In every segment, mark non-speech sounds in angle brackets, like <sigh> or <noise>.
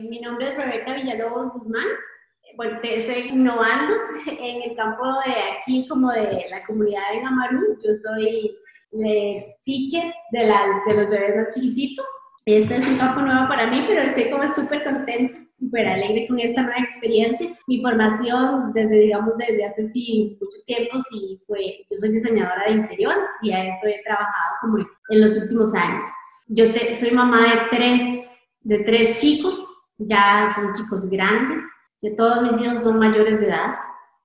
Mi nombre es Rebeca Villalobos Guzmán. Bueno, estoy innovando en el campo de aquí como de la comunidad de Gamarú. Yo soy teacher de, la, de los bebés más chiquititos. Este es un campo nuevo para mí, pero estoy como súper contenta, súper alegre con esta nueva experiencia. Mi formación desde, digamos, desde hace sí mucho tiempo, sí fue, yo soy diseñadora de interiores y a eso he trabajado como en los últimos años. Yo te, soy mamá de tres, de tres chicos, ya son chicos grandes, que todos mis hijos son mayores de edad.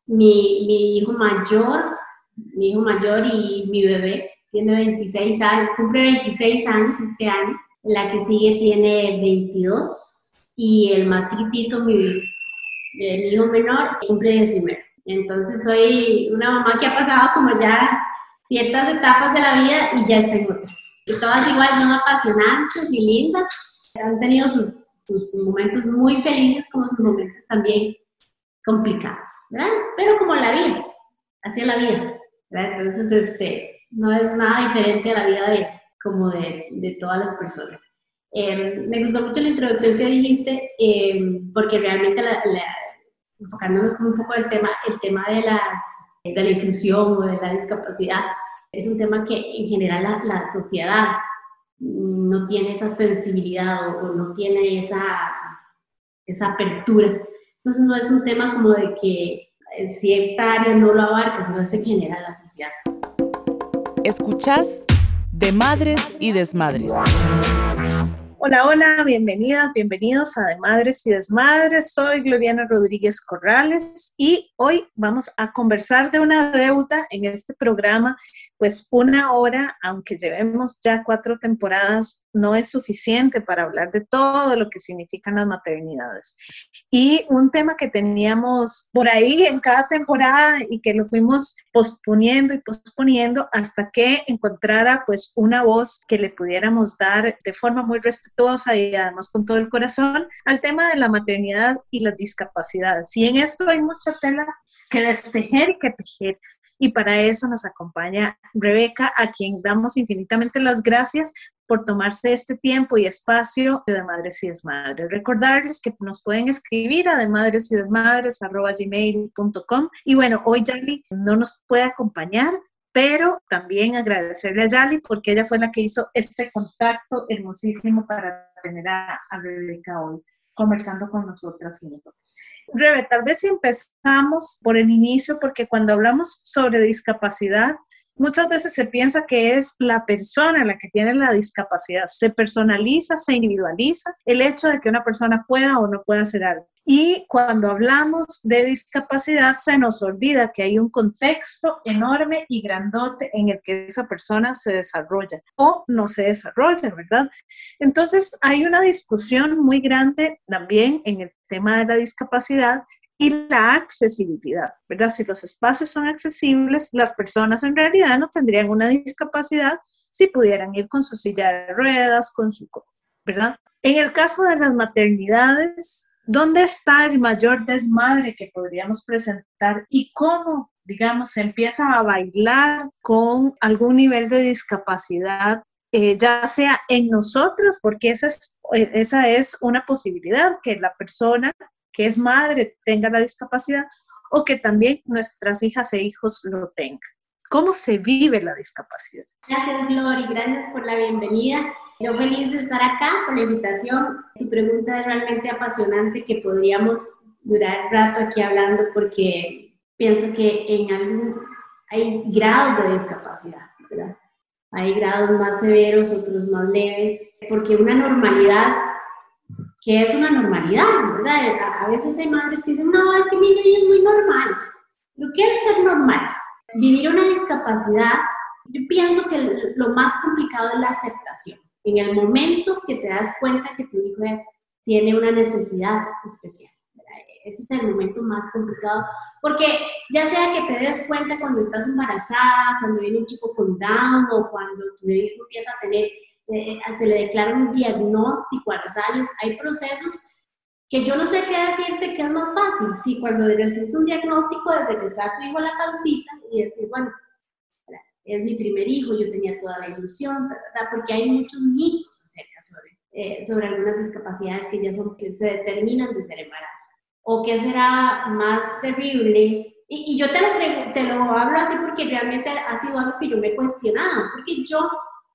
Mi, mi hijo mayor, mi hijo mayor y mi bebé tiene 26 años, cumple 26 años este año, la que sigue tiene 22 y el más chiquitito, mi, mi hijo menor, cumple 19. Entonces soy una mamá que ha pasado como ya ciertas etapas de la vida y ya está en otras. Y todas igual son apasionantes y lindas. Han tenido sus, sus momentos muy felices como sus momentos también complicados, ¿verdad? Pero como la vida, es la vida, ¿verdad? Entonces, este, no es nada diferente a la vida de, como de, de todas las personas. Em, me gustó mucho la introducción que dijiste, em, porque realmente la, enfocándonos como un poco el tema, el tema de, las, de la inclusión o de la discapacidad, es un tema que en general la, la sociedad no tiene esa sensibilidad o, o, no tiene esa, esa apertura. Entonces no es un tema como de que cierta área no lo abarca, sino es en general la sociedad. Escuchás de Madres y Desmadres. Hola, hola, bienvenidas, bienvenidos a De Madres y Desmadres. Soy Gloriana Rodríguez Corrales y hoy vamos a conversar de una deuda en este programa. Pues una hora, aunque llevemos ya cuatro temporadas, no es suficiente para hablar de todo lo que significan las maternidades. Y un tema que teníamos por ahí en cada temporada y que lo fuimos posponiendo y posponiendo hasta que encontrara pues una voz que le pudiéramos dar de forma muy respetuosa y además con todo el corazón al tema de la maternidad y las discapacidades. Y en esto hay mucha tela que destejer y que tejer. Y para eso nos acompaña Rebeca, a quien damos infinitamente las gracias por tomarse este tiempo y espacio de Madres y Desmadres. Recordarles que nos pueden escribir a madres y desmadres gmail.com. Y bueno, hoy Yali no nos puede acompañar, pero también agradecerle a Yali porque ella fue la que hizo este contacto hermosísimo para tener a, Rebeca hoy conversando con nosotras y nosotros. Rebe, tal vez si empezamos por el inicio, porque cuando hablamos sobre discapacidad, muchas veces se piensa que es la persona la que tiene la discapacidad. Se personaliza, se individualiza el hecho de que una persona pueda o no pueda hacer algo. Y cuando hablamos de discapacidad, se nos olvida que hay un contexto enorme y grandote en el que esa persona se desarrolla o no se desarrolla, ¿verdad? Entonces, hay una discusión muy grande también en el tema de la discapacidad y la accesibilidad, ¿verdad? Si los espacios son accesibles, las personas en realidad no tendrían una discapacidad si pudieran ir con su silla de ruedas, con su, ¿verdad? En el caso de las maternidades, ¿Dónde está el mayor desmadre que podríamos presentar y cómo, digamos, se empieza a bailar con algún nivel de discapacidad, eh, ya sea en nosotros, porque esa es, eh, esa es una posibilidad, que la persona que es madre tenga la discapacidad o que también nuestras hijas e hijos lo tengan. ¿Cómo se vive la discapacidad? Gracias, Gloria, gracias por la bienvenida. Yo feliz de estar acá con la invitación. Tu pregunta es realmente apasionante que podríamos durar rato aquí hablando porque pienso que en algún hay grados de discapacidad, ¿verdad? Hay grados más severos, otros más leves, porque una normalidad, que es una normalidad, ¿verdad? A veces hay madres que dicen, no, es que mi niño es muy normal. ¿Lo que es ser normal? Vivir una discapacidad, yo pienso que lo más complicado es la aceptación en el momento que te das cuenta que tu hijo tiene una necesidad especial. Ese es el momento más complicado, porque ya sea que te des cuenta cuando estás embarazada, cuando viene un chico con Down o cuando tu hijo empieza a tener, eh, se le declara un diagnóstico a los años, hay procesos que yo no sé qué decirte que es más fácil. Si cuando recibes un diagnóstico desde que está tu hijo la pancita y decir, bueno, es mi primer hijo, yo tenía toda la ilusión, porque hay muchos mitos acerca sobre eh, sobre algunas discapacidades que ya son, que se determinan desde el embarazo. ¿O qué será más terrible? Y, yo te lo, te lo hablo así porque realmente ha sido algo que yo me he cuestionado, porque yo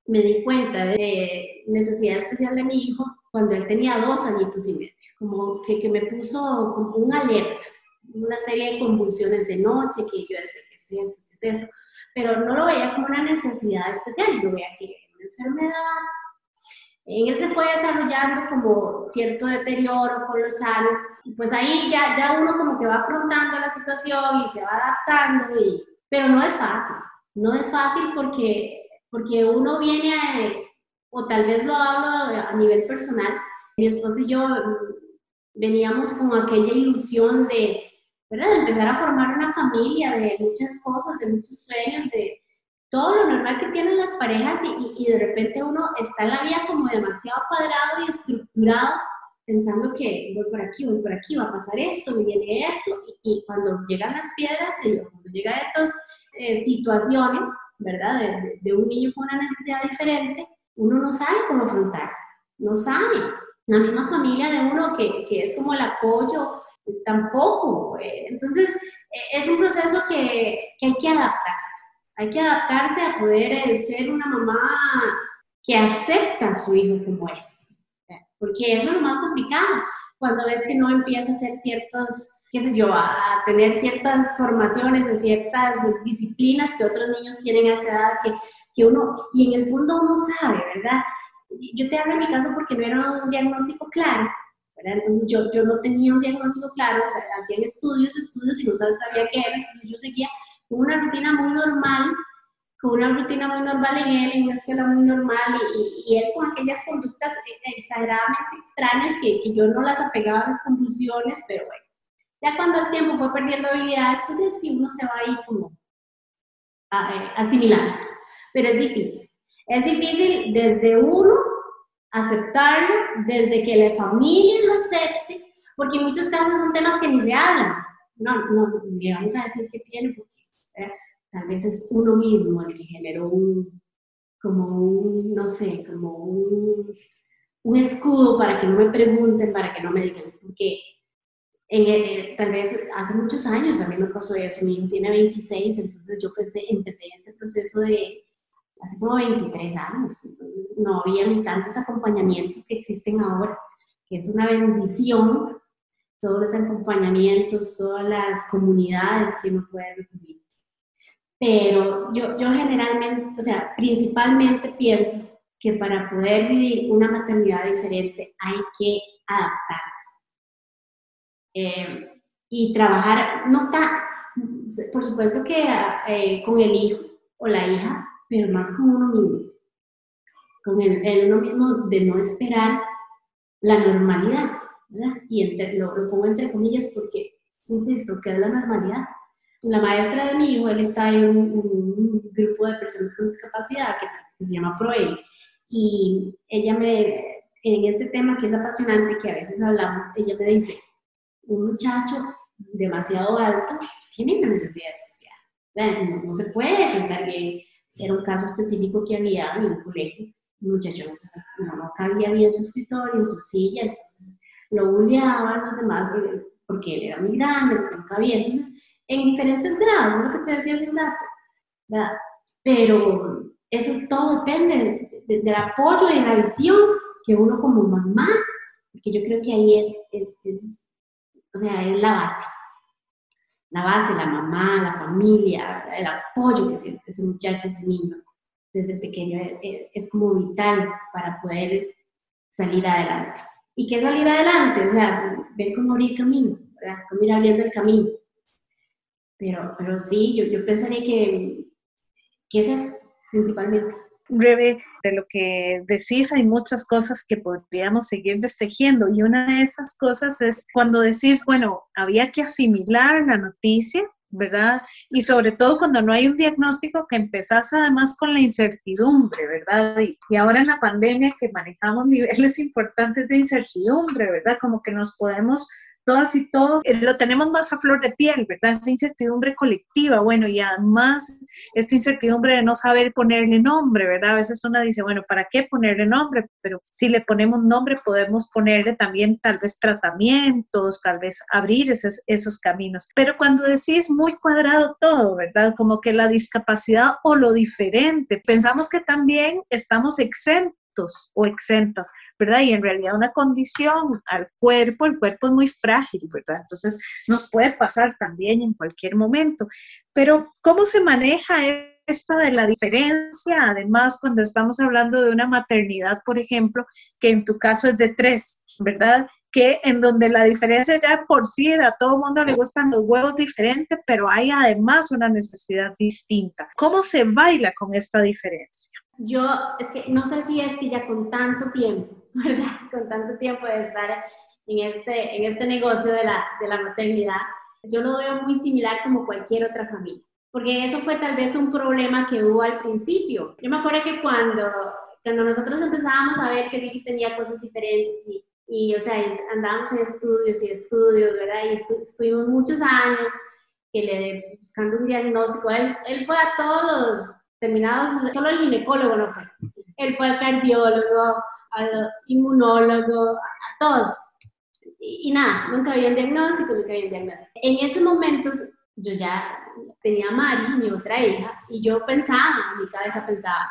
me di cuenta de necesidad especial de mi hijo cuando él tenía dos añitos y medio, como que, me puso como un alerta, una serie de convulsiones de noche, que yo decía, ¿qué es esto? ¿Qué es esto? Pero no lo veía como una necesidad especial, lo veía que era una enfermedad. En él se fue desarrollando como cierto deterioro con los años, y pues ahí ya, ya uno como que va afrontando la situación y se va adaptando, y, pero no es fácil, no es fácil porque porque uno viene, a, o tal vez lo hablo a nivel personal, mi esposo y yo mm, veníamos con aquella ilusión de, ¿verdad? de empezar a formar una familia, de muchas cosas, de muchos sueños, de todo lo normal que tienen las parejas y, y, de repente uno está en la vida como demasiado cuadrado y estructurado, pensando que voy por aquí, voy por aquí, va a pasar esto, me viene esto, y, cuando llegan las piedras, cuando llegan estas eh, situaciones, ¿verdad? De, un niño con una necesidad diferente, uno no sabe cómo afrontar, no sabe. La misma familia de uno que, que es como el apoyo, tampoco. Eh. Entonces, eh, es un proceso que, que, hay que adaptarse. Hay que adaptarse a poder eh, ser una mamá que acepta a su hijo como es. Porque eso es lo más complicado. Cuando ves que no empieza a hacer ciertos qué sé yo, a tener ciertas formaciones en ciertas disciplinas que otros niños tienen a esa edad, que, que uno, y en el fondo uno sabe, ¿verdad? Yo te hablo en mi caso porque no era un diagnóstico claro, ¿verdad? Entonces yo, yo no tenía un diagnóstico claro, hacían estudios, estudios y no sabía qué era, entonces yo seguía con una rutina muy normal, con una rutina muy normal en él, en una escuela muy normal, y, y él con aquellas conductas exageradamente extrañas que, que yo no las apegaba a las convulsiones, pero bueno ya cuando el tiempo fue perdiendo habilidades, pues sí uno se va ahí como eh, asimilando. Pero es difícil. Es difícil desde uno aceptarlo, desde que la familia lo acepte, porque en muchos casos son temas que ni se hablan. No, no, le vamos a decir que tiene, porque tal vez es uno mismo el que generó un, como un, no sé, como un, un escudo para que no me pregunten, para que no me digan, porque en, tal vez hace muchos años, a mí me pasó eso, mi hijo tiene 26, entonces yo empecé, empecé este proceso de hace como 23 años, entonces no había tantos acompañamientos que existen ahora, que es una bendición, todos los acompañamientos, todas las comunidades que uno puede recibir. Pero yo, yo generalmente, o sea, principalmente pienso que para poder vivir una maternidad diferente hay que adaptarse eh, y trabajar, no tan, por supuesto que eh, con el hijo o la hija, pero más con uno mismo, con el, uno mismo de no esperar la normalidad, ¿verdad? Y lo, pongo entre comillas porque, insisto, que es la normalidad. La maestra de mi hijo, él está en un, grupo de personas con discapacidad que, se llama ProEl, y ella me, en este tema que es apasionante, que a veces hablamos, ella me dice, un muchacho demasiado alto tiene una necesidad especial. No, se puede sentar bien. Era un caso específico que había en un colegio. Un muchacho no, no, cabía bien su escritorio, su silla, entonces lo bulleaban los demás porque él era muy grande, no cabía. Entonces, en diferentes grados, es lo que te decía hace un rato. Pero eso todo depende del apoyo y de la visión que uno como mamá, porque yo creo que ahí es, es, es o sea, es la base. La base, la mamá, la familia, el apoyo que siente ese muchacho, ese niño desde pequeño eh, eh, es, como vital para poder salir adelante. ¿Y qué salir adelante? O sea, ver cómo abrir camino, ¿verdad? Cómo ir abriendo el camino. Pero, pero sí, yo, yo pensaría que, que es eso, principalmente. Rebe, de lo que decís hay muchas cosas que podríamos seguir destejiendo y una de esas cosas es cuando decís, bueno, había que asimilar la noticia, ¿verdad? Y sobre todo cuando no hay un diagnóstico que empezás además con la incertidumbre, ¿verdad? Y, y, ahora en la pandemia que manejamos niveles <laughs> importantes de incertidumbre, ¿verdad? Como que nos podemos todas y todos eh, lo tenemos más a flor de piel, ¿verdad? Esta incertidumbre colectiva, bueno, y además esta incertidumbre de no saber ponerle nombre, ¿verdad? A veces uno dice, bueno, ¿para qué ponerle nombre? Pero si le ponemos nombre, podemos ponerle también tal vez tratamientos, tal vez abrir esos, esos caminos. Pero cuando decís muy cuadrado todo, ¿verdad? Como que la discapacidad o lo diferente, pensamos que también estamos exentos o exentas, ¿verdad? Y en realidad una condición al cuerpo, el cuerpo es muy frágil, ¿verdad? Entonces nos puede pasar también en cualquier momento. Pero ¿cómo se maneja esta de la diferencia? Además, cuando estamos hablando de una maternidad, por ejemplo, que en tu caso es de tres, ¿verdad? que en donde la diferencia ya por sí a todo el mundo le gustan los huevos diferentes, pero hay además una necesidad distinta. ¿Cómo se baila con esta diferencia? Yo, es que no sé si es que ya con tanto tiempo, <laughs> ¿verdad? Con tanto tiempo de estar en este, en este negocio de la, de la maternidad, yo lo veo muy similar como cualquier otra familia. Porque eso fue tal vez un problema que hubo al principio. Yo me acuerdo que cuando, cuando nosotros empezábamos a ver que Ricky tenía cosas diferentes y, y o sea, andábamos en estudios y estudios, ¿verdad? Y estuvimos muchos años que le, buscando un diagnóstico. Él, él fue a todos los terminados, solo el ginecólogo no fue. Él fue al cardiólogo, al inmunólogo, a, todos. Y, nada, nunca había un diagnóstico, nunca había un diagnóstico. En ese momento yo ya tenía a Mari, mi otra hija, y yo pensaba, mi cabeza pensaba,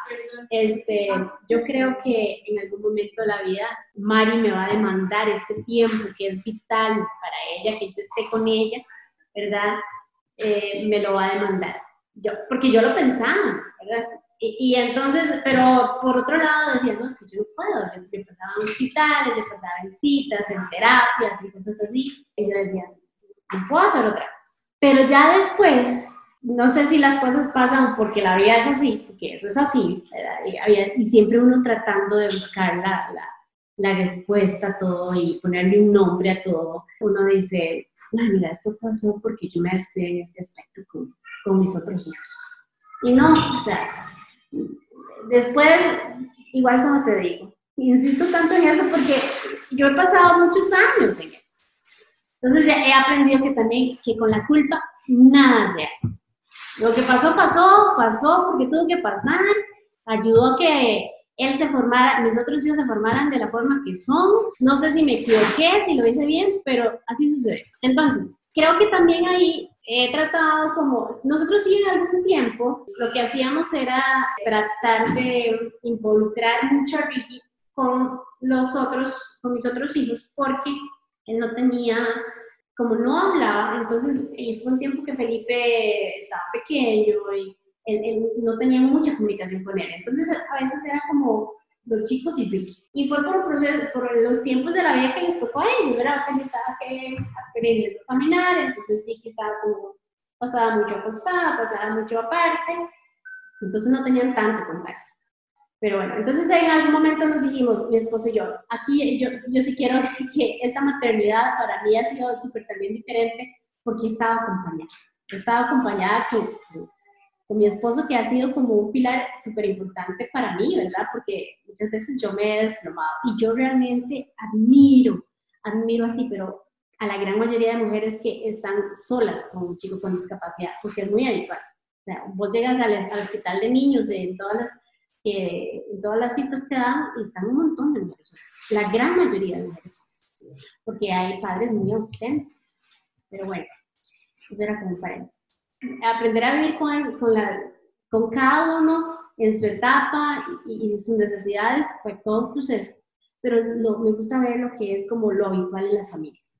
este, yo creo que en algún momento de la vida Mari me va a demandar este tiempo que es vital para ella, que yo esté con ella, ¿verdad? Eh, me lo va a demandar yo, porque yo lo pensaba, ¿verdad? Y, entonces, pero por otro lado decía, no, es que yo no puedo, yo, pasaba en hospitales, yo pasaba en citas, en terapias y cosas así, y yo decía, no puedo hacer otra cosa. Pero ya después, no sé si las cosas pasan porque la vida es así, porque eso es así, y, y siempre uno tratando de buscar la, la, la, respuesta a todo y ponerle un nombre a todo, uno dice, ay, mira, esto pasó porque yo me descuidé en este aspecto con, con mis otros hijos. Y no, o sea, después, igual como te digo, insisto tanto en eso porque yo he pasado muchos años en eso. Entonces he aprendido que también, que con la culpa nada se hace. Lo que pasó, pasó, pasó porque tuvo que pasar, ayudó a que él se formara, mis otros hijos se formaran de la forma que son. No sé si me equivoqué, si lo hice bien, pero así sucede. Entonces, creo que también ahí he tratado como, nosotros sí en algún tiempo lo que hacíamos era tratar de involucrar mucho a Ricky con los otros, con mis otros hijos, porque él no tenía, como no hablaba, entonces fue un tiempo que Felipe estaba pequeño y él, no tenía mucha comunicación con él. Entonces a veces era como los chicos y Ricky. Y fue por, proceso, por los tiempos de la vida que les tocó a ellos, ¿verdad? Felipe estaba que, aprendiendo a caminar, entonces Ricky estaba como, pasaba mucho acostada, pasaba mucho aparte, entonces no tenían tanto contacto. Pero bueno, entonces en algún momento nos dijimos, mi esposo y yo, aquí yo, yo sí quiero <laughs> que esta maternidad para mí ha sido súper también diferente porque he estado acompañada. He estado acompañada con, con mi esposo, que ha sido como un pilar súper importante para mí, ¿verdad? Porque muchas veces yo me he desplomado y yo realmente admiro, admiro así, pero a la gran mayoría de mujeres que están solas con un chico con discapacidad, porque es muy habitual. O sea, vos llegas al, hospital de niños en todas las, en todas las citas que dan y están un montón de mujeres solas, la gran mayoría de mujeres solas, porque hay padres muy ausentes. Pero bueno, eso era como paréntesis aprender a vivir con, con, cada uno en su etapa y, y, sus necesidades fue todo un proceso. Pero me gusta ver lo que es como lo habitual en las familias.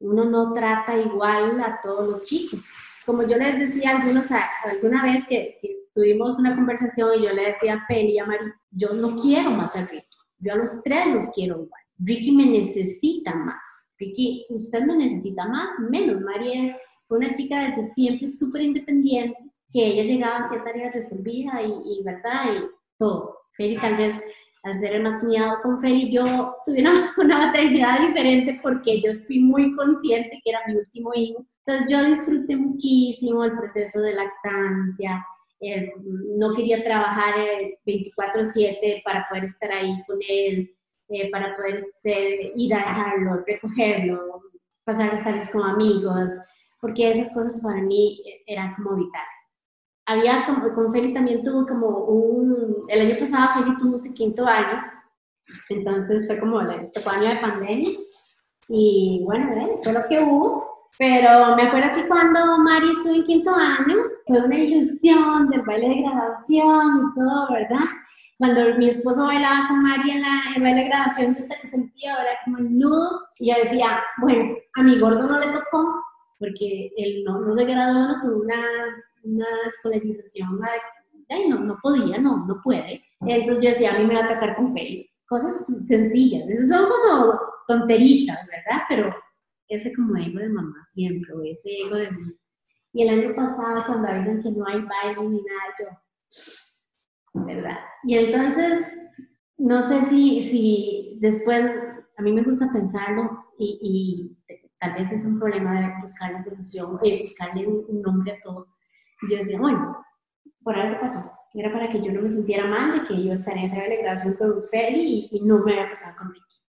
Uno no trata igual a todos los chicos. Como yo les decía algunos, alguna vez que, tuvimos una conversación y yo le decía a Feli y a Mari, yo no quiero más a Ricky. Yo a los tres los quiero igual. Ricky me necesita más. Ricky, usted me necesita más, menos. Mari fue una chica desde siempre súper independiente, que ella llegaba a hacer tareas resolvida y, y, ¿verdad? Y todo. Feli tal vez al ser el matrimoniado con Feli, yo tuve una, <laughs> una, maternidad diferente porque yo fui muy consciente que era mi último hijo. Entonces yo disfruté muchísimo el proceso de lactancia, no quería trabajar 24/7 para poder estar ahí con él, eh, para poder ser, ir a dejarlo, recogerlo, pasar las tardes con amigos, porque esas cosas para mí eran como vitales. Había como, con Feli también tuvo como un, el año pasado Feli tuvo su quinto año, entonces fue como el tocó año de pandemia, y bueno, ¿eh? fue lo que hubo, pero me acuerdo que cuando Mari estuvo en quinto año, fue una ilusión del baile de graduación y todo, ¿verdad? Cuando mi esposo bailaba con Mari en, la, el baile de graduación, yo sentía ahora como el nudo, y yo decía, bueno, a mi gordo no le tocó, porque él no, no se graduó, no tuvo una, una escolarización, no, no podía, no, no puede. Entonces yo decía, a mí me va a atacar con fe. Cosas sencillas, eso son como tonteritas, ¿verdad? Pero ese como ego de mamá siempre, o ese ego de Y el año pasado, cuando dicen que no hay baile ni nada, yo, ¿verdad? Y entonces, no sé si, si después, a mí me gusta pensarlo y, tal vez es un problema de buscar la solución, eh, buscarle un, nombre a todo. Y yo decía, bueno, por algo pasó. Era para que yo no me sintiera mal de que yo estaría en esa celebración con Feli y, y no me había pasado con Ricky.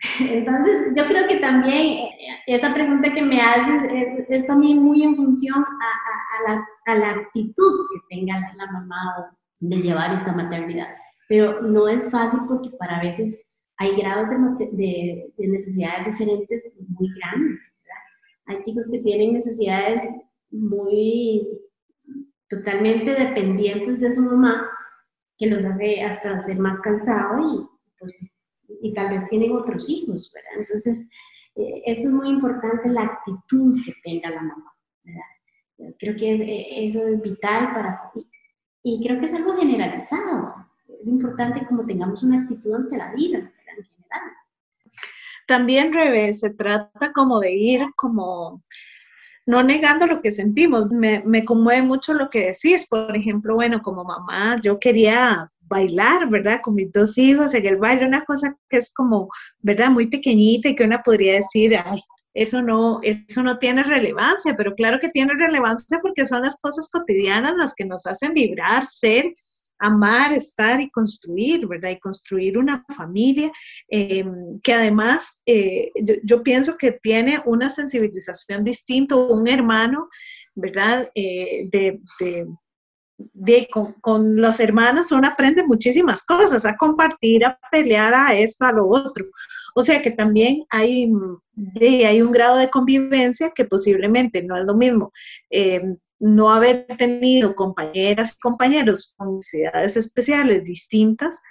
<laughs> Entonces, yo creo que también eh, esa pregunta que me haces es, también muy en función a, la, a, la, actitud que tenga la, mamá de llevar esta maternidad. Pero no es fácil porque para veces hay grados de, de, necesidades diferentes muy grandes. Hay chicos que tienen necesidades muy totalmente dependientes de su mamá, que los hace hasta ser más cansados y pues y tal vez tienen otros hijos, ¿verdad? Entonces, eh, eso es muy importante, la actitud que tenga la mamá, ¿verdad? Creo que eh, eso es vital para... Y, creo que es algo generalizado. Es importante como tengamos una actitud ante la vida, ¿verdad? También, revés, se trata como de ir como no negando lo que sentimos. Me, me, conmueve mucho lo que decís. Por ejemplo, bueno, como mamá, yo quería bailar, ¿verdad? Con mis dos hijos en el baile, una cosa que es como, ¿verdad? Muy pequeñita y que una podría decir, ay, eso no, eso no tiene relevancia, pero claro que tiene relevancia porque son las cosas cotidianas las que nos hacen vibrar, ser, amar, estar y construir, ¿verdad? Y construir una familia em, que además eh, yo, pienso que tiene una sensibilización distinta, un hermano, ¿verdad? Eh, de de, con, los hermanos uno aprende muchísimas cosas, a compartir, a pelear, a esto, a lo otro. O sea que también hay, hay un grado de convivencia que posiblemente no es lo mismo. Eh, no haber tenido compañeras compañeros con necesidades especiales distintas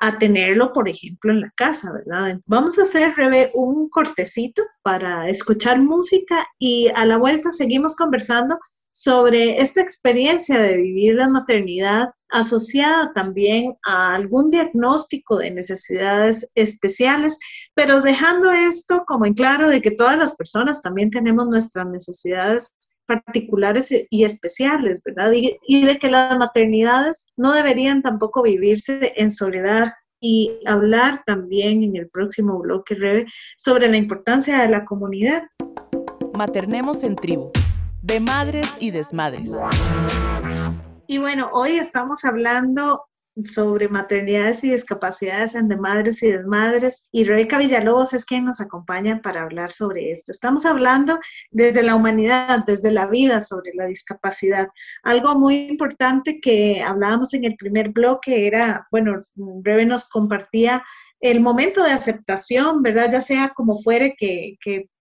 a tenerlo, por ejemplo, en la casa, ¿verdad? Vamos a hacer, un cortecito para escuchar música y a la vuelta seguimos conversando sobre esta experiencia de vivir la maternidad asociada también a algún diagnóstico de necesidades especiales, pero dejando esto como en claro de que todas las personas también tenemos nuestras necesidades particulares y especiales, ¿verdad? Y, de que las maternidades no deberían tampoco vivirse en soledad y hablar también en el próximo bloque, Rebe, sobre la importancia de la comunidad. Maternemos en tribu de madres y desmadres. Y bueno, hoy estamos hablando sobre maternidades y discapacidades en de madres y desmadres y Rebeca Villalobos es quien nos acompaña para hablar sobre esto. Estamos hablando desde la humanidad, desde la vida sobre la discapacidad. Algo muy importante que hablábamos en el primer bloque era, bueno, Rebe nos compartía el momento de aceptación, ¿verdad? Ya sea como fuere que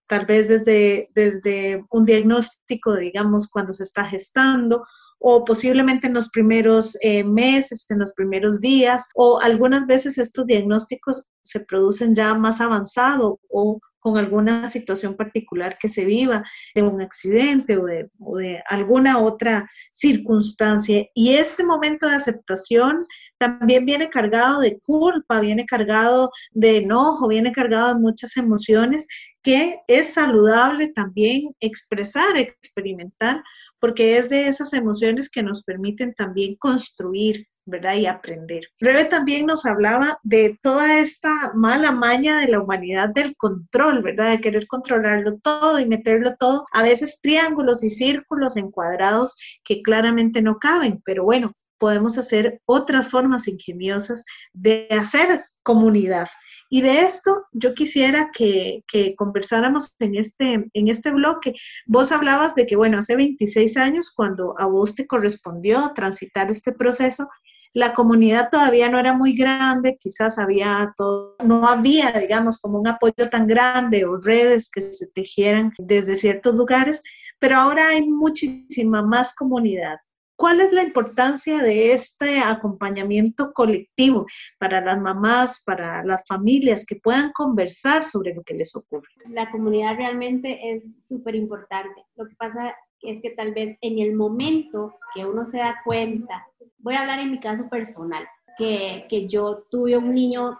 tal vez desde, desde un diagnóstico, digamos, cuando se está gestando o posiblemente en los primeros eh, meses, en los primeros días, o algunas veces estos diagnósticos se producen ya más avanzado o con alguna situación particular que se viva, de un accidente o de, o de alguna otra circunstancia. Y este momento de aceptación también viene cargado de culpa, viene cargado de enojo, viene cargado de muchas emociones que es saludable también expresar, experimentar, porque es de esas emociones que nos permiten también construir, ¿verdad? Y aprender. Rebe también nos hablaba de toda esta mala maña de la humanidad del control, ¿verdad? De querer controlarlo todo y meterlo todo, a veces triángulos y círculos encuadrados que claramente no caben, pero bueno, podemos hacer otras formas ingeniosas de hacer comunidad. Y de esto yo quisiera que, conversáramos en este, en este bloque. Vos hablabas de que, bueno, hace 26 años, cuando a vos te correspondió transitar este proceso, la comunidad todavía no era muy grande, quizás había todo, no había, digamos, como un apoyo tan grande o redes que se tejieran desde ciertos lugares, pero ahora hay muchísima más comunidad. ¿Cuál es la importancia de este acompañamiento colectivo para las mamás, para las familias que puedan conversar sobre lo que les ocurre? La comunidad realmente es súper importante. Lo que pasa es que tal vez en el momento que uno se da cuenta, voy a hablar en mi caso personal, que, que yo tuve un niño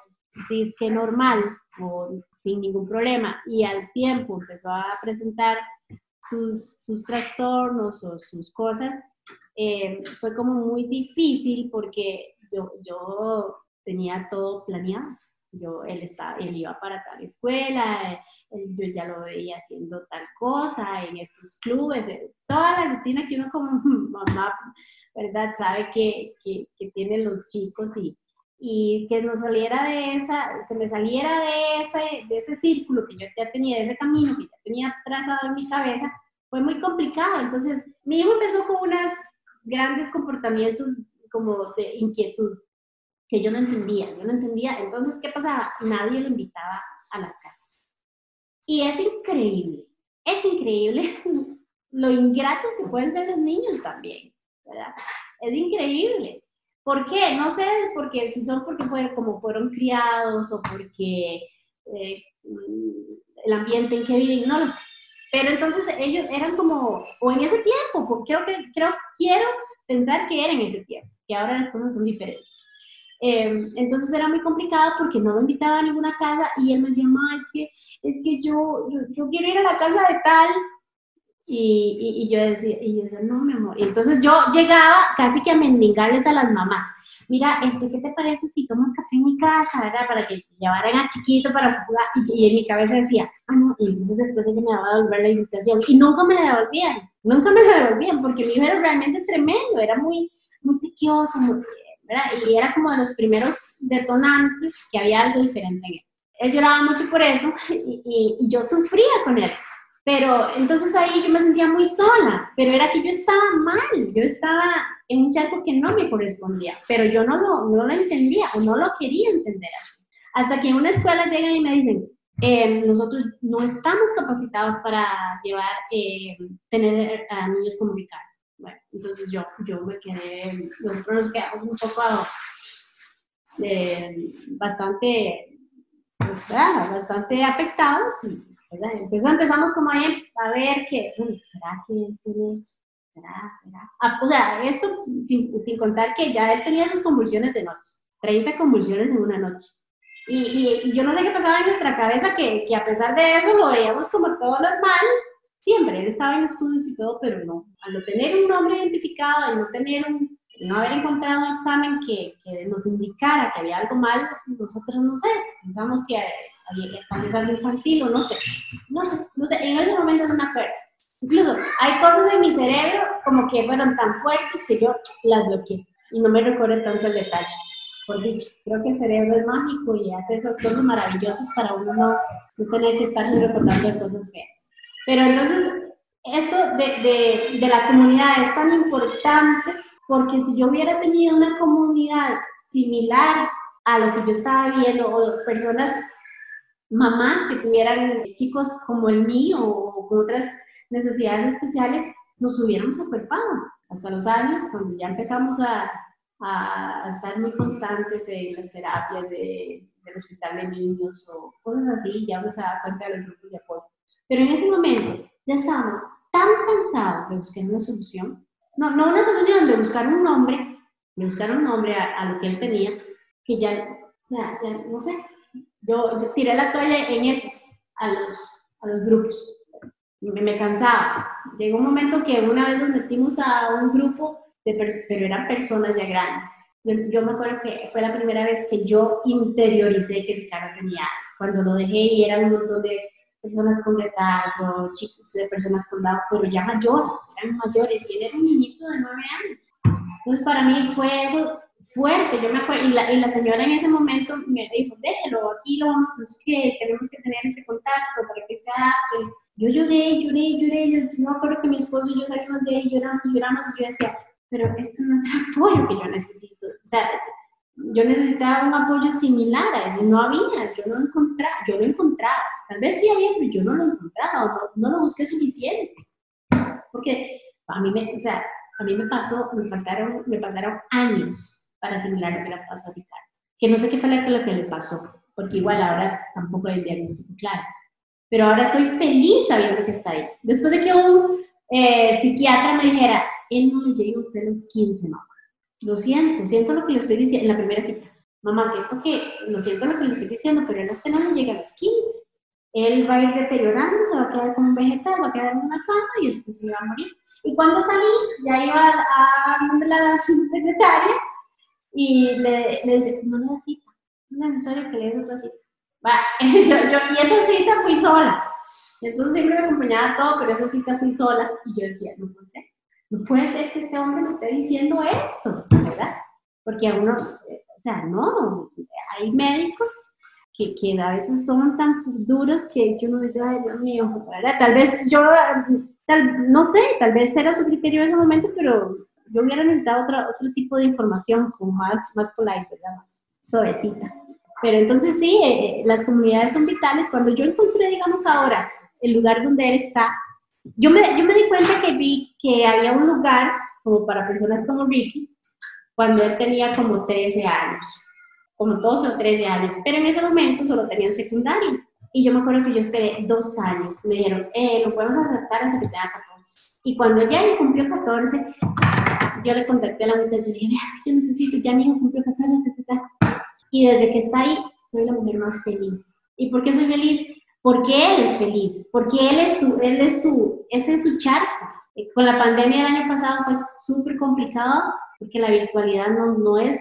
disque normal o sin ningún problema y al tiempo empezó a presentar sus, sus trastornos o sus cosas, eh, fue como muy difícil porque yo, yo tenía todo planeado. Yo, él, estaba, él iba para tal escuela, yo ya lo veía haciendo tal cosa en estos clubes, eh, toda la rutina que uno como <laughs> mamá, ¿verdad? Sabe que, que, que tienen los chicos y, y que nos saliera de esa, se me saliera de ese, de ese círculo que yo ya tenía, de ese camino que ya tenía trazado en mi cabeza, fue muy complicado. Entonces, mi hijo empezó con unas grandes comportamientos como de inquietud que yo no entendía, yo no entendía. Entonces, ¿qué pasaba? Nadie lo invitaba a las casas. Y es increíble, es increíble <laughs> lo ingratos que pueden ser los niños también, ¿verdad? Es increíble. ¿Por qué? No sé, porque si son porque fueron como fueron criados o porque eh, el ambiente en que viven, no lo. Pero entonces ellos eran como, o en ese tiempo, creo que, creo, quiero pensar que era en ese tiempo, que ahora las cosas son diferentes. Em, entonces era muy complicado porque no lo invitaba a ninguna casa y él me decía, mamá, es que, es que yo, yo, yo quiero ir a la casa de tal y, y, yo decía, y yo decía, no, mi amor. Y entonces yo llegaba casi que a mendigarles a las mamás. Mira, este, ¿qué te parece si tomas café en mi casa, verdad? Para que llevaran a chiquito para jugar. Y, en mi cabeza decía, ah, no. Y entonces después ella me daba a devolver la invitación. Y nunca me la devolvían. Nunca me la devolvían porque mi hijo era realmente tremendo. Era muy, muy tiquioso, ¿verdad? Y era como de los primeros detonantes que había algo diferente en él. Él lloraba mucho por eso y, y yo sufría con él pero entonces ahí yo me sentía muy sola, pero era que yo estaba mal, yo estaba en un charco que no me correspondía, pero yo no lo, no lo entendía o no lo quería entender así. Hasta que en una escuela llegan y me dicen, eh, nosotros no estamos capacitados para llevar, eh, tener a niños como Ricardo. Bueno, entonces yo, yo me quedé, nosotros nos quedamos un poco eh, bastante, bastante afectados y entonces empezamos como ahí a ver que, ¿será que él tiene, será, será? Ah, o sea, esto sin, sin, contar que ya él tenía sus convulsiones de noche, 30 convulsiones en una noche. Y, y, yo no sé qué pasaba en nuestra cabeza, que, que, a pesar de eso lo veíamos como todo normal, siempre, él estaba en estudios y todo, pero no, al no tener un nombre identificado, al no tener un, no haber encontrado un examen que, que nos indicara que había algo mal, nosotros no sé, pensamos que tal vez algo infantil o no sé, no sé, no sé, en ese momento no me acuerdo. Incluso hay cosas en mi cerebro como que fueron tan fuertes que yo las bloqueé y no me recuerdo tanto el detalle. Por dicho, creo que el cerebro es mágico y hace esas cosas maravillosas para uno no, tener que estarse recordando cosas feas. Pero entonces, esto de, de, de la comunidad es tan importante porque si yo hubiera tenido una comunidad similar a lo que yo estaba viendo o personas mamás que tuvieran chicos como el mío o con otras necesidades especiales, nos hubiéramos acuerpado hasta los años, cuando ya empezamos a, a, estar muy constantes en las terapias de, del hospital de niños o cosas así, ya uno se da cuenta de los grupos de apoyo. Pero en ese momento ya estábamos tan cansados de buscar una solución, no, no una solución, de buscar un nombre, de buscar un nombre a, a lo que él tenía, que ya, ya, ya no sé, yo, tiré la toalla en eso, a los, a los grupos. Me, me, cansaba. Llegó un momento que una vez nos metimos a un grupo, de pero eran personas ya grandes. Yo, me acuerdo que fue la primera vez que yo interioricé que Ricardo tenía Cuando lo dejé y eran un montón de personas con retardo, chicos de personas con Down, pero ya mayores, eran mayores, y él era un niñito de nueve años. Entonces para mí fue eso fuerte, yo me acuerdo, y la, y la señora en ese momento me dijo, déjelo, aquí lo vamos, es que tenemos que tener este contacto para que se adapte. Yo lloré, lloré, lloré, yo, no me acuerdo que mi esposo y yo salimos de ahí, lloramos, lloramos, y yo decía, pero esto no es el apoyo que yo necesito. O sea, yo necesitaba un apoyo similar a ese, no había, yo no encontraba, yo lo encontraba. Tal vez sí había, pero yo no lo encontraba, no, no lo busqué suficiente. Porque a mí me, o sea, a mí me pasó, me faltaron, me pasaron años para asimilar lo que le pasó a Ricardo. Que no sé qué fue lo que le pasó, porque igual ahora tampoco hay diagnóstico claro. Pero ahora soy feliz sabiendo que está ahí. Después de que un eh, psiquiatra me dijera, él no le llega a usted los 15, mamá. Lo siento, siento lo que le estoy diciendo en la primera cita. Mamá, siento que, lo siento lo que le estoy diciendo, pero él a usted no le llega a los 15. Él va a ir deteriorando, se va a quedar como un vegetal, va a quedar en una cama y después se va a morir. Y cuando salí, ya iba a, la <laughs> secretaria y le, le dice, no le cita, no es necesario que le dé otra cita. <laughs> yo, yo, y esa cita fui sola. Esposo siempre me acompañaba a todo, pero esa cita fui sola. Y yo decía, no puede ser. No puede ser que este hombre me esté diciendo esto, ¿verdad? Porque a uno, o sea, no, hay médicos que, que a veces son tan duros que yo no dice, ay, Dios mío, ¿verdad? Tal vez yo, tal, no sé, tal vez era su criterio en ese momento, pero yo hubiera necesitado otro, otro tipo de información, como más, más polite, ¿verdad? Más suavecita. Pero entonces sí, eh, las comunidades son vitales. Cuando yo encontré, digamos ahora, el lugar donde él está, yo me, yo me di cuenta que vi que había un lugar como para personas como Ricky cuando él tenía como 13 años, como todos o 13 años, pero en ese momento solo tenían secundaria. Y yo me acuerdo que yo esperé dos años. Me dijeron, eh, lo podemos aceptar hasta que tenga 14. Y cuando ya cumplió 14, yo le contacté a la muchacha y dije, es que yo necesito, ya mi hijo cumplió 14, y desde que está ahí, soy la mujer más feliz. ¿Y por qué soy feliz? Porque él es feliz, porque él es su, él es su, ese es su charco. Con la pandemia del año pasado fue súper complicado porque la virtualidad no, no es,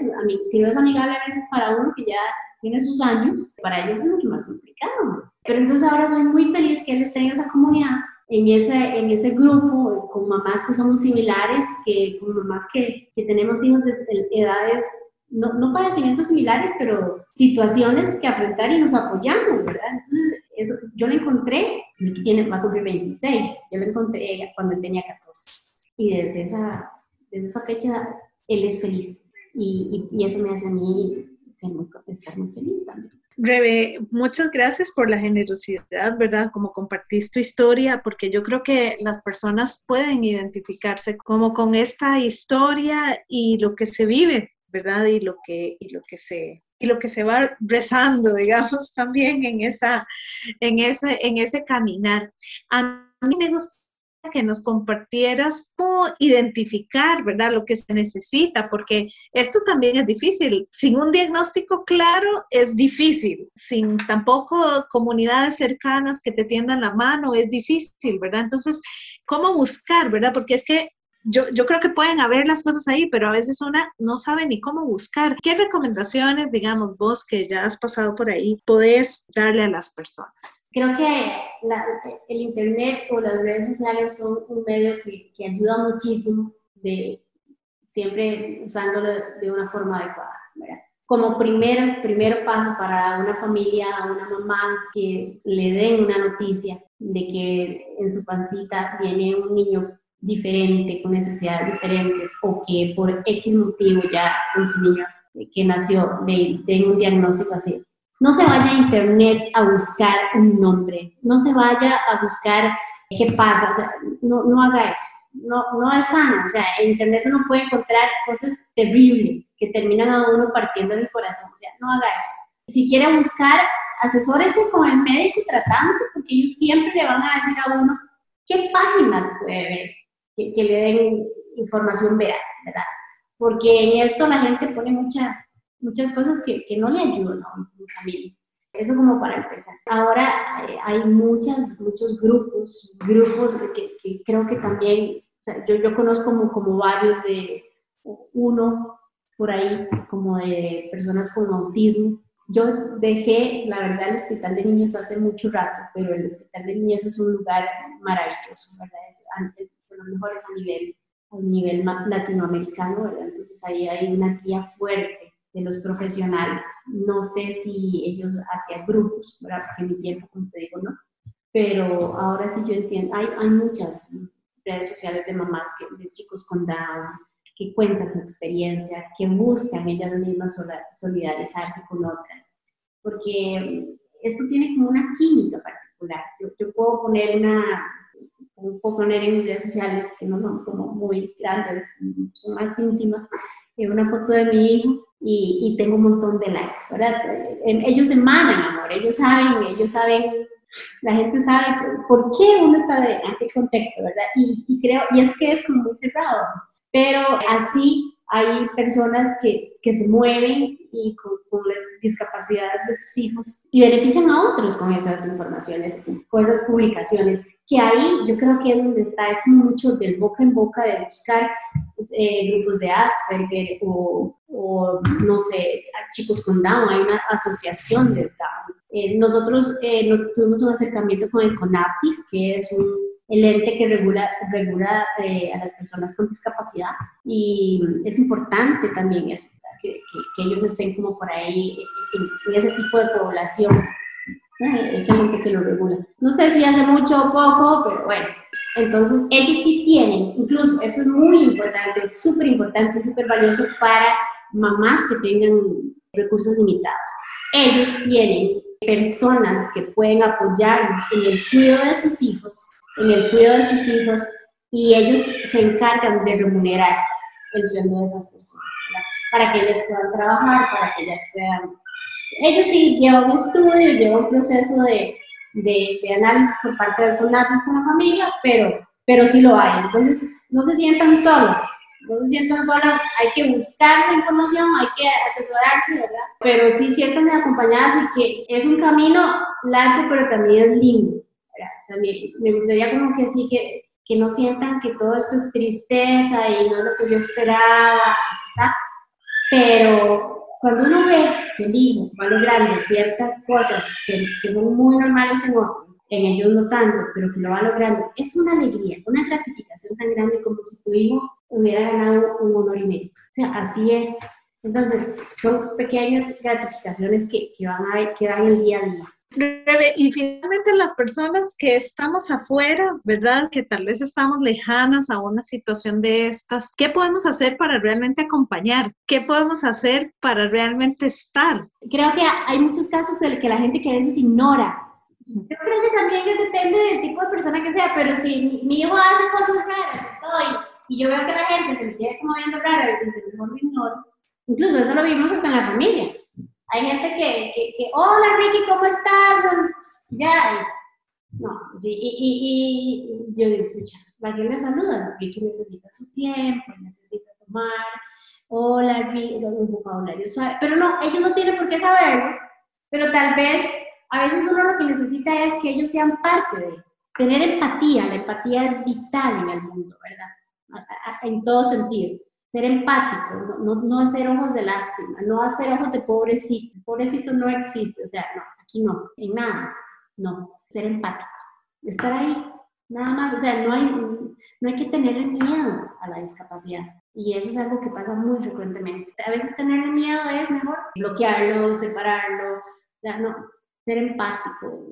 si no es amigable a veces para uno que ya tiene sus años, para ellos es mucho más complicado. Pero entonces ahora soy muy feliz que él esté en esa comunidad, en ese, en ese grupo, con mamás que somos similares, que, con mamás que, que tenemos hijos de edades no, no padecimientos similares, pero situaciones que afrontar y nos apoyamos, ¿verdad? Entonces, eso, yo lo encontré, tiene, va a cumplir 26, yo lo encontré cuando tenía 14. Y desde esa, desde esa fecha, él es feliz. Y, y, eso me hace a mí ser muy, ser muy feliz también. Rebe, muchas gracias por la generosidad, ¿verdad? Como compartís tu historia, porque yo creo que las personas pueden identificarse como con esta historia y lo que se vive ¿verdad? Y lo que, y lo que se y lo que se va rezando, <laughs> digamos, también en, esa, en, ese, en ese caminar. A mí me gustaría que nos compartieras cómo identificar, ¿verdad?, lo que se necesita, porque esto también es difícil. Sin un diagnóstico claro es difícil, sin tampoco comunidades cercanas que te tiendan la mano es difícil, ¿verdad? Entonces, ¿cómo buscar, ¿verdad? Porque es que yo, yo, creo que pueden haber las cosas ahí, pero a veces una no sabe ni cómo buscar. ¿Qué recomendaciones, digamos, vos que ya has pasado por ahí, podés darle a las personas? Creo que el Internet o las redes sociales son un medio que, que ayuda muchísimo, de, siempre usándolo de una forma adecuada. ¿verdad? Como primer, primer paso para una familia, una mamá que le den una noticia de que en su pancita viene un niño diferente, con necesidades diferentes, o que por X motivo ya un niño que nació le den un diagnóstico así. No se vaya a internet a buscar un nombre, no se vaya a buscar qué pasa, no, no haga eso, no, no es sano, o sea, en internet uno puede encontrar cosas terribles que terminan a uno partiendo el corazón, o sea, no haga eso. Si quiere buscar, asesórese con el médico tratante, porque ellos siempre le van a decir a uno qué páginas puede ver, que, le den información veraz, ¿verdad? Porque en esto la gente pone mucha, muchas cosas que, que no le ayudan a un familia. Eso como para empezar. Ahora hay muchas, muchos grupos, grupos que, que creo que también, o sea, yo, yo conozco como, como varios de uno por ahí, como de personas con autismo. Yo dejé, la verdad, el hospital de niños hace mucho rato, pero el hospital de niños es un lugar maravilloso, ¿verdad? Es, los mejores a nivel, nivel latinoamericano, ¿verdad? Entonces ahí hay una guía fuerte de los profesionales. No sé si ellos hacían grupos, ¿verdad? Porque mi tiempo, como te digo, no. Pero ahora sí yo entiendo, hay, hay muchas redes sociales de mamás, que, de chicos con Down, que cuentan su experiencia, que buscan ellas mismas solidarizarse con otras. Porque esto tiene como una química particular. Yo, yo puedo poner una, poner en mis redes sociales que no son como muy grandes, son más íntimas, una foto de mi hijo y, y, tengo un montón de likes, ¿verdad? Ellos emanan amor, ellos saben, ellos saben, la gente sabe por qué uno está de, en qué contexto, ¿verdad? Y, y creo, y es que es como muy cerrado, pero así hay personas que, que se mueven y con, con, la discapacidad de sus hijos y benefician a otros con esas informaciones, con esas publicaciones que ahí yo creo que es donde está, es mucho del boca en boca de buscar eh, grupos de Asperger o, no sé, chicos con Down, hay una asociación de Down. Eh, nosotros eh, tuvimos un acercamiento con el CONAPTIS, que es el ente que regula, regula a las personas con discapacidad y es importante también eso, que ellos estén como por ahí en, en ese tipo de población es el ente que lo regula. No sé si hace mucho o poco, pero bueno. Entonces, ellos sí tienen, incluso, eso es muy importante, súper importante, súper valioso para mamás que tengan recursos limitados. Ellos tienen personas que pueden apoyarnos en el cuidado de sus hijos, en el cuidado de sus hijos, y ellos se encargan de remunerar el sueldo de esas personas, para que ellas puedan trabajar, para que ellas puedan ellos sí llevan un estudio, llevan un proceso de, de, de análisis por parte del CONAPIS con la familia, pero, pero sí lo hay. Entonces, no se sientan solas, no se sientan solas, hay que buscar la información, hay que asesorarse, ¿verdad? Pero sí siéntanse acompañadas y que es un camino largo, pero también es lindo. ¿verdad? También me gustaría como que sí, que, que no sientan que todo esto es tristeza y no es lo que yo esperaba, ¿verdad? Pero cuando uno ve que el hijo va logrando ciertas cosas que, que, son muy normales en ellos no tanto, pero que lo va logrando, es una alegría, una gratificación tan grande como si tu hijo hubiera ganado un honor y mérito. O sea, así es. Entonces, son pequeñas gratificaciones que, que van a que dan el día a día. Y finalmente las personas que estamos afuera, ¿verdad? Que tal vez estamos lejanas a una situación de estas, ¿qué podemos hacer para realmente acompañar? ¿Qué podemos hacer para realmente estar? Creo que hay muchos casos en que la gente que a veces ignora. Yo creo que también depende del tipo de persona que sea, pero si mi hijo hace cosas raras y, y yo veo que la gente se me queda como viendo raro y dice, mejor lo ignoro. Incluso eso lo vimos hasta en la familia hay gente que, que, que hola Ricky, ¿cómo estás? Ya, no, sí, y, y, y yo digo, escucha, ¿para qué me saludan? Ricky necesita su tiempo, necesita tomar, hola Ricky, un vocabulario suave, pero no, ellos no tienen por qué saberlo, pero tal vez, a veces uno lo que necesita es que ellos sean parte de, tener empatía, la empatía es vital en el mundo, ¿verdad? En todo sentido ser empático, no, no, no, hacer ojos de lástima, no hacer ojos de pobrecito. Pobrecito no existe, o sea, no, aquí no, en nada, no, ser empático, estar ahí, nada más, o sea, no hay, no hay que tenerle miedo a la discapacidad. Y eso es algo que pasa muy frecuentemente. A veces tenerle miedo es mejor bloquearlo, separarlo, ya no, ser empático,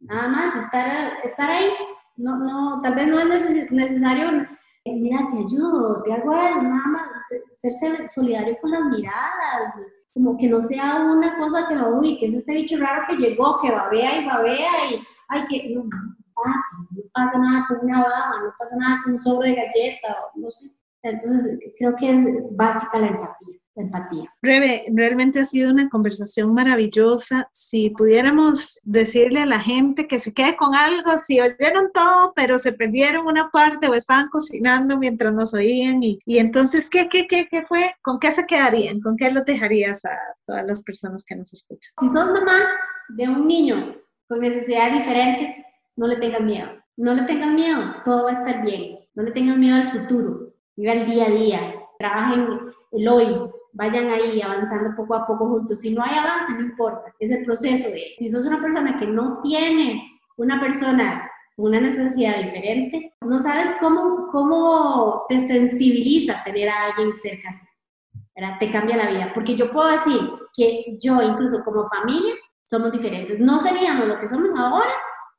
nada más, estar, estar ahí. No, no, tal vez no es necesario mira, te ayudo, te hago algo, nada más, ser solidario con las miradas, como que no sea una cosa que, uy, que es este bicho raro que llegó, que babea y babea y, ay, que no, no pasa, no pasa nada con una baba, no pasa nada con un sobre de galleta, no sé. Entonces, creo que es básica la empatía empatía. Rebe, realmente ha sido una conversación maravillosa. Si pudiéramos decirle a la gente que se quede con algo, si oyeron todo, pero se perdieron una parte o estaban cocinando mientras nos oían, y, y entonces, ¿qué, qué, qué, ¿qué fue? ¿Con qué se quedarían? ¿Con qué los dejarías a todas las personas que nos escuchan? Si sos mamá de un niño con necesidades diferentes, no le tengas miedo. No le tengas miedo, todo va a estar bien. No le tengas miedo al futuro. Viva el día a día. Trabajen el hoy, vayan ahí avanzando poco a poco juntos. Si no hay avance, no importa, es el proceso de, si sos una persona que no tiene una persona una necesidad diferente, no sabes cómo, cómo te sensibiliza tener a alguien cerca así. ¿verdad? Te cambia la vida. Porque yo puedo decir que yo, incluso como familia, somos diferentes. No seríamos lo que somos ahora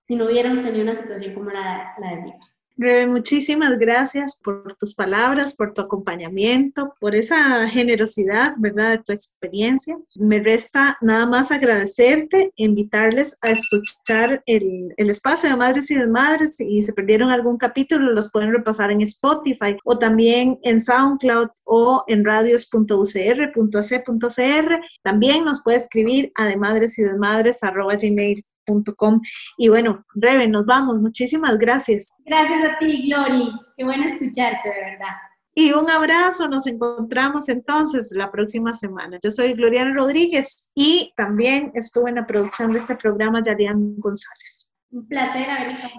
si no hubiéramos tenido una situación como la, la de Ricky. Muchísimas gracias por tus palabras, por tu acompañamiento, por esa generosidad, ¿verdad?, de tu experiencia. Me resta nada más agradecerte, invitarles a escuchar el, el espacio de Madres y Desmadres. Si se perdieron algún capítulo, los pueden repasar en Spotify o también en SoundCloud o en radios.ucr.ac.cr. También nos puede escribir a de desmadres y bueno, Rebe, nos vamos. Muchísimas gracias. Gracias a ti, Glory. Qué bueno escucharte, de verdad. Y un abrazo, nos encontramos entonces la próxima semana. Yo soy Gloriana Rodríguez y también estuve en la producción de este programa Yarian González. Un placer haber estado